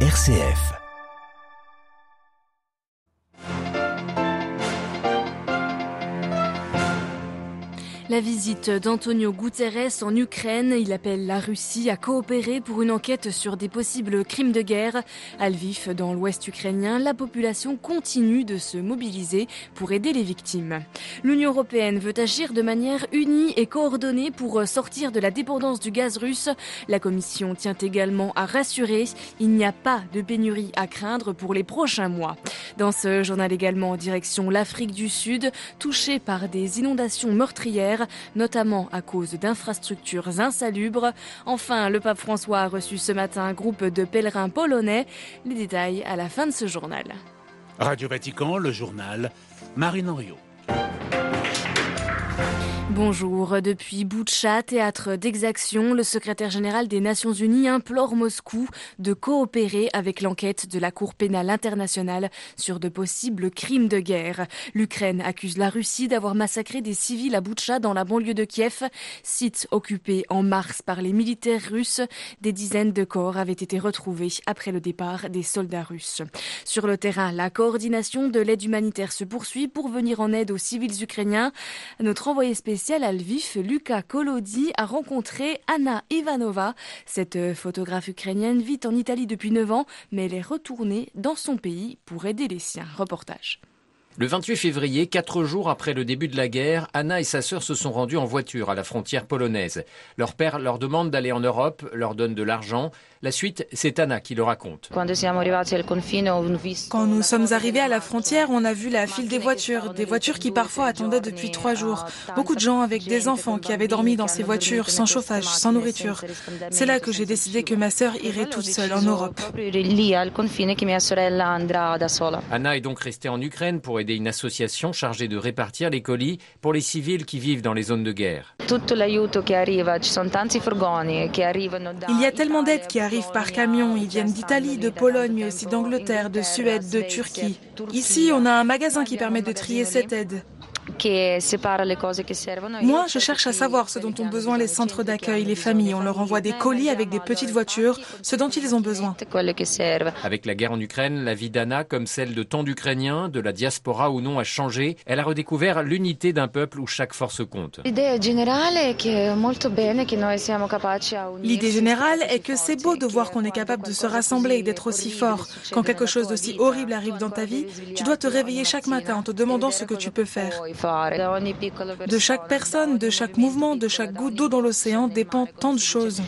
RCF. La visite d'Antonio Guterres en Ukraine, il appelle la Russie à coopérer pour une enquête sur des possibles crimes de guerre. À Lviv, dans l'ouest ukrainien, la population continue de se mobiliser pour aider les victimes. L'Union européenne veut agir de manière unie et coordonnée pour sortir de la dépendance du gaz russe. La Commission tient également à rassurer, il n'y a pas de pénurie à craindre pour les prochains mois. Dans ce journal également en direction l'Afrique du Sud, touchée par des inondations meurtrières, notamment à cause d'infrastructures insalubres. Enfin, le pape François a reçu ce matin un groupe de pèlerins polonais. Les détails à la fin de ce journal. Radio Vatican, le journal Marine Henriot. Bonjour. Depuis Boutcha, théâtre d'exaction, le secrétaire général des Nations Unies implore Moscou de coopérer avec l'enquête de la Cour pénale internationale sur de possibles crimes de guerre. L'Ukraine accuse la Russie d'avoir massacré des civils à Boutcha dans la banlieue de Kiev, site occupé en mars par les militaires russes. Des dizaines de corps avaient été retrouvés après le départ des soldats russes. Sur le terrain, la coordination de l'aide humanitaire se poursuit pour venir en aide aux civils ukrainiens. Notre envoyé spécial à Lviv, Lucas Kolodi a rencontré Anna Ivanova. Cette photographe ukrainienne vit en Italie depuis 9 ans, mais elle est retournée dans son pays pour aider les siens. Reportage. Le 28 février, quatre jours après le début de la guerre, Anna et sa sœur se sont rendues en voiture à la frontière polonaise. Leur père leur demande d'aller en Europe, leur donne de l'argent. La suite, c'est Anna qui le raconte. Quand nous sommes arrivés à la frontière, on a vu la file des voitures, des voitures qui parfois attendaient depuis trois jours. Beaucoup de gens avec des enfants qui avaient dormi dans ces voitures, sans chauffage, sans nourriture. C'est là que j'ai décidé que ma sœur irait toute seule en Europe. Anna est donc restée en Ukraine pour aider une association chargée de répartir les colis pour les civils qui vivent dans les zones de guerre. Il y a tellement d'aides qui arrivent par camion. Ils viennent d'Italie, de Pologne, mais aussi d'Angleterre, de Suède, de Turquie. Ici, on a un magasin qui permet de trier cette aide. Moi, je cherche à savoir ce dont ont besoin les centres d'accueil, les familles. On leur envoie des colis avec des petites voitures, ce dont ils ont besoin. Avec la guerre en Ukraine, la vie d'Anna, comme celle de tant d'Ukrainiens, de la diaspora ou non, a changé. Elle a redécouvert l'unité d'un peuple où chaque force compte. L'idée générale est que c'est beau de voir qu'on est capable de se rassembler et d'être aussi fort. Quand quelque chose d'aussi horrible arrive dans ta vie, tu dois te réveiller chaque matin en te demandant ce que tu peux faire. De chaque personne, de chaque mouvement, de chaque goutte d'eau dans l'océan dépend tant de choses.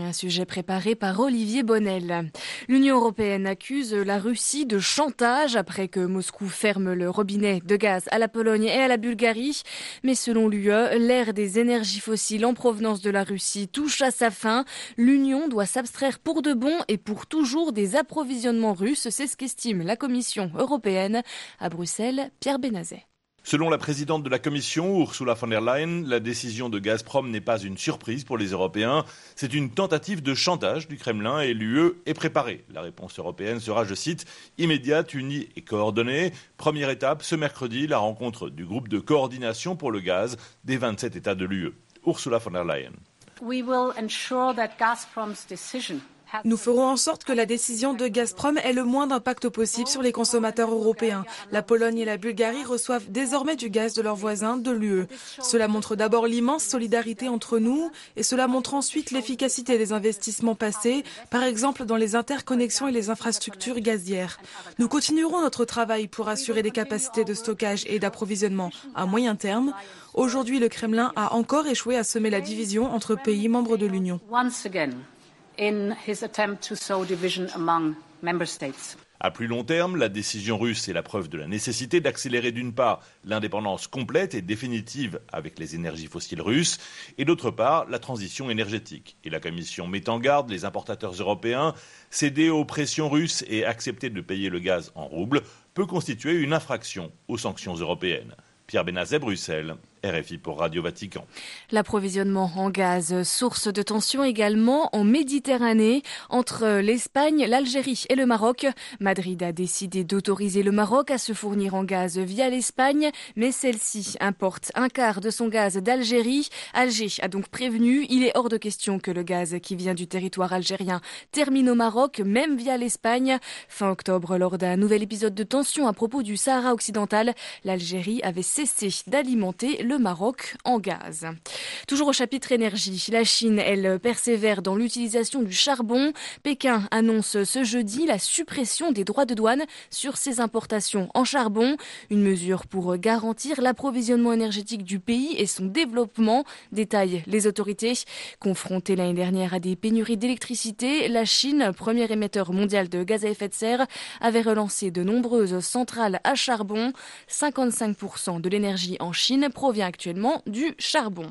Un sujet préparé par Olivier Bonnel. L'Union européenne accuse la Russie de chantage après que Moscou ferme le robinet de gaz à la Pologne et à la Bulgarie. Mais selon l'UE, l'ère des énergies fossiles en provenance de la Russie touche à sa fin. L'Union doit s'abstraire pour de bon et pour toujours des approvisionnements russes. C'est ce qu'estime la Commission européenne. À Bruxelles, Pierre Benazet. Selon la présidente de la Commission, Ursula von der Leyen, la décision de Gazprom n'est pas une surprise pour les Européens, c'est une tentative de chantage du Kremlin et l'UE est préparée. La réponse européenne sera, je cite, immédiate, unie et coordonnée. Première étape, ce mercredi, la rencontre du groupe de coordination pour le gaz des 27 États de l'UE. Ursula von der Leyen. Nous ferons en sorte que la décision de Gazprom ait le moins d'impact possible sur les consommateurs européens. La Pologne et la Bulgarie reçoivent désormais du gaz de leurs voisins de l'UE. Cela montre d'abord l'immense solidarité entre nous et cela montre ensuite l'efficacité des investissements passés, par exemple dans les interconnexions et les infrastructures gazières. Nous continuerons notre travail pour assurer des capacités de stockage et d'approvisionnement à moyen terme. Aujourd'hui, le Kremlin a encore échoué à semer la division entre pays membres de l'Union. À plus long terme, la décision russe est la preuve de la nécessité d'accélérer d'une part l'indépendance complète et définitive avec les énergies fossiles russes et d'autre part la transition énergétique. Et la Commission met en garde les importateurs européens, céder aux pressions russes et accepter de payer le gaz en roubles peut constituer une infraction aux sanctions européennes. Pierre Benazet, Bruxelles, RFI pour Radio Vatican. L'approvisionnement en gaz, source de tension également en Méditerranée entre l'Espagne, l'Algérie et le Maroc. Madrid a décidé d'autoriser le Maroc à se fournir en gaz via l'Espagne, mais celle-ci importe un quart de son gaz d'Algérie. Alger a donc prévenu, il est hors de question que le gaz qui vient du territoire algérien termine au Maroc, même via l'Espagne. Fin octobre, lors d'un nouvel épisode de tension à propos du Sahara occidental, l'Algérie avait cessé d'alimenter le Maroc en gaz. Toujours au chapitre énergie, la Chine, elle, persévère dans l'utilisation du charbon. Pékin annonce ce jeudi la suppression des droits de douane sur ses importations en charbon, une mesure pour garantir l'approvisionnement énergétique du pays et son développement, détaillent les autorités. Confrontée l'année dernière à des pénuries d'électricité, la Chine, premier émetteur mondial de gaz à effet de serre, avait relancé de nombreuses centrales à charbon. 55% de l'énergie en Chine provient actuellement du charbon.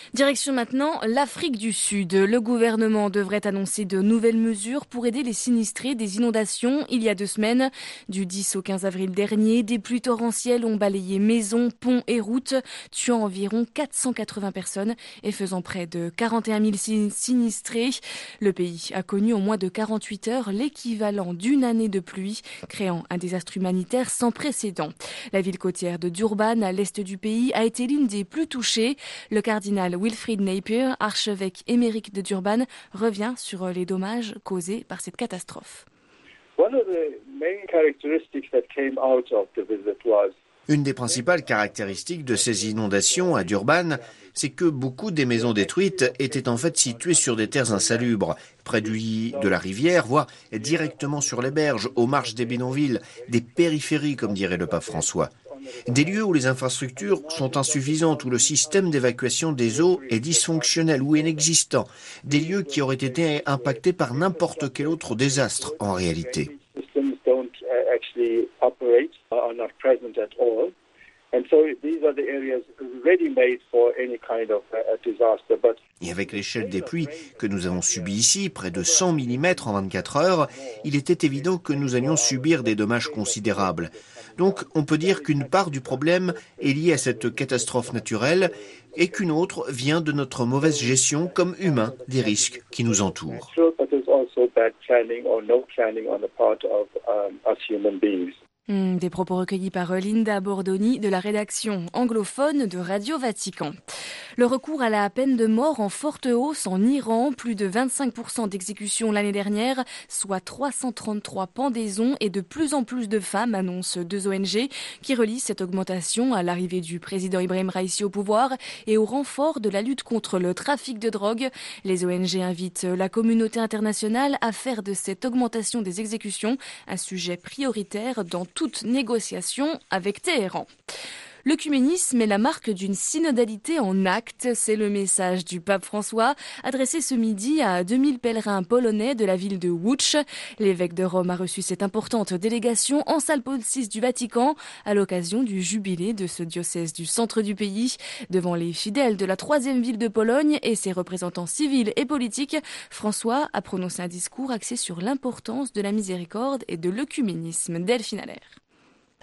Direction maintenant l'Afrique du Sud. Le gouvernement devrait annoncer de nouvelles mesures pour aider les sinistrés des inondations il y a deux semaines. Du 10 au 15 avril dernier, des pluies torrentielles ont balayé maisons, ponts et routes, tuant environ 480 personnes et faisant près de 41 000 sinistrés. Le pays a connu en moins de 48 heures l'équivalent d'une année de pluie, créant un désastre humanitaire sans précédent. La ville côtière de Durban, à l'est du pays, a été l'une des plus touchées. Le cardinal Wilfried Napier, archevêque émérique de Durban, revient sur les dommages causés par cette catastrophe. Une des principales caractéristiques de ces inondations à Durban, c'est que beaucoup des maisons détruites étaient en fait situées sur des terres insalubres, près du lit de la rivière, voire directement sur les berges, aux marges des bidonvilles, des périphéries, comme dirait le pape François. Des lieux où les infrastructures sont insuffisantes, où le système d'évacuation des eaux est dysfonctionnel ou inexistant. Des lieux qui auraient été impactés par n'importe quel autre désastre en réalité. Et avec l'échelle des pluies que nous avons subies ici, près de 100 mm en 24 heures, il était évident que nous allions subir des dommages considérables. Donc on peut dire qu'une part du problème est liée à cette catastrophe naturelle et qu'une autre vient de notre mauvaise gestion comme humains des risques qui nous entourent. Hmm, des propos recueillis par Linda Bordoni de la rédaction anglophone de Radio Vatican. Le recours à la peine de mort en forte hausse en Iran, plus de 25% d'exécutions l'année dernière, soit 333 pendaisons et de plus en plus de femmes, annoncent deux ONG qui relient cette augmentation à l'arrivée du président Ibrahim Raisi au pouvoir et au renfort de la lutte contre le trafic de drogue. Les ONG invitent la communauté internationale à faire de cette augmentation des exécutions un sujet prioritaire dans toute négociation avec Téhéran. L'œcuménisme est la marque d'une synodalité en acte. C'est le message du pape François adressé ce midi à 2000 pèlerins polonais de la ville de Łódź. L'évêque de Rome a reçu cette importante délégation en salle Paul VI du Vatican à l'occasion du jubilé de ce diocèse du centre du pays. Devant les fidèles de la troisième ville de Pologne et ses représentants civils et politiques, François a prononcé un discours axé sur l'importance de la miséricorde et de l'œcuménisme. Delphine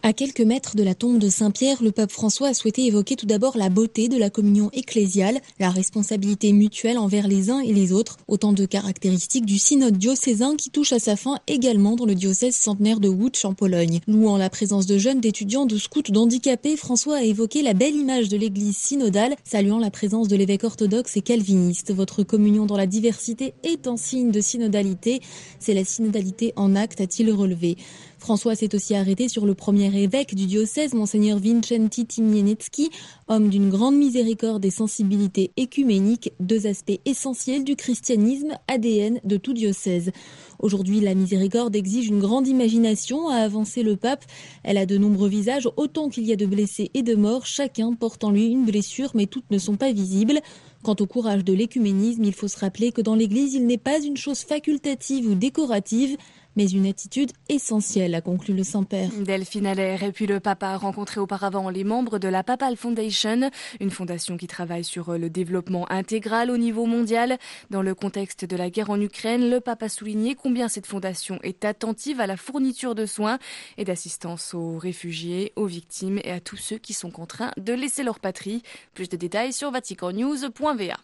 à quelques mètres de la tombe de Saint-Pierre, le pape François a souhaité évoquer tout d'abord la beauté de la communion ecclésiale, la responsabilité mutuelle envers les uns et les autres, autant de caractéristiques du synode diocésain qui touche à sa fin également dans le diocèse centenaire de Łódź en Pologne. Louant la présence de jeunes, d'étudiants, de scouts, d'handicapés, François a évoqué la belle image de l'église synodale, saluant la présence de l'évêque orthodoxe et calviniste. Votre communion dans la diversité est un signe de synodalité. C'est la synodalité en acte, a-t-il relevé. François s'est aussi arrêté sur le premier évêque du diocèse, monseigneur Vincenti Timienetsky, homme d'une grande miséricorde et sensibilité écuménique, deux aspects essentiels du christianisme, ADN de tout diocèse. Aujourd'hui, la miséricorde exige une grande imagination, a avancé le pape. Elle a de nombreux visages, autant qu'il y a de blessés et de morts, chacun porte en lui une blessure, mais toutes ne sont pas visibles. Quant au courage de l'écuménisme, il faut se rappeler que dans l'Église, il n'est pas une chose facultative ou décorative, mais une attitude essentielle, a conclu le Saint-Père. Delphine Allaire et puis le Papa rencontré auparavant les membres de la Papal Foundation, une fondation qui travaille sur le développement intégral au niveau mondial. Dans le contexte de la guerre en Ukraine, le Papa a souligné combien cette fondation est attentive à la fourniture de soins et d'assistance aux réfugiés, aux victimes et à tous ceux qui sont contraints de laisser leur patrie. Plus de détails sur vaticannews.va.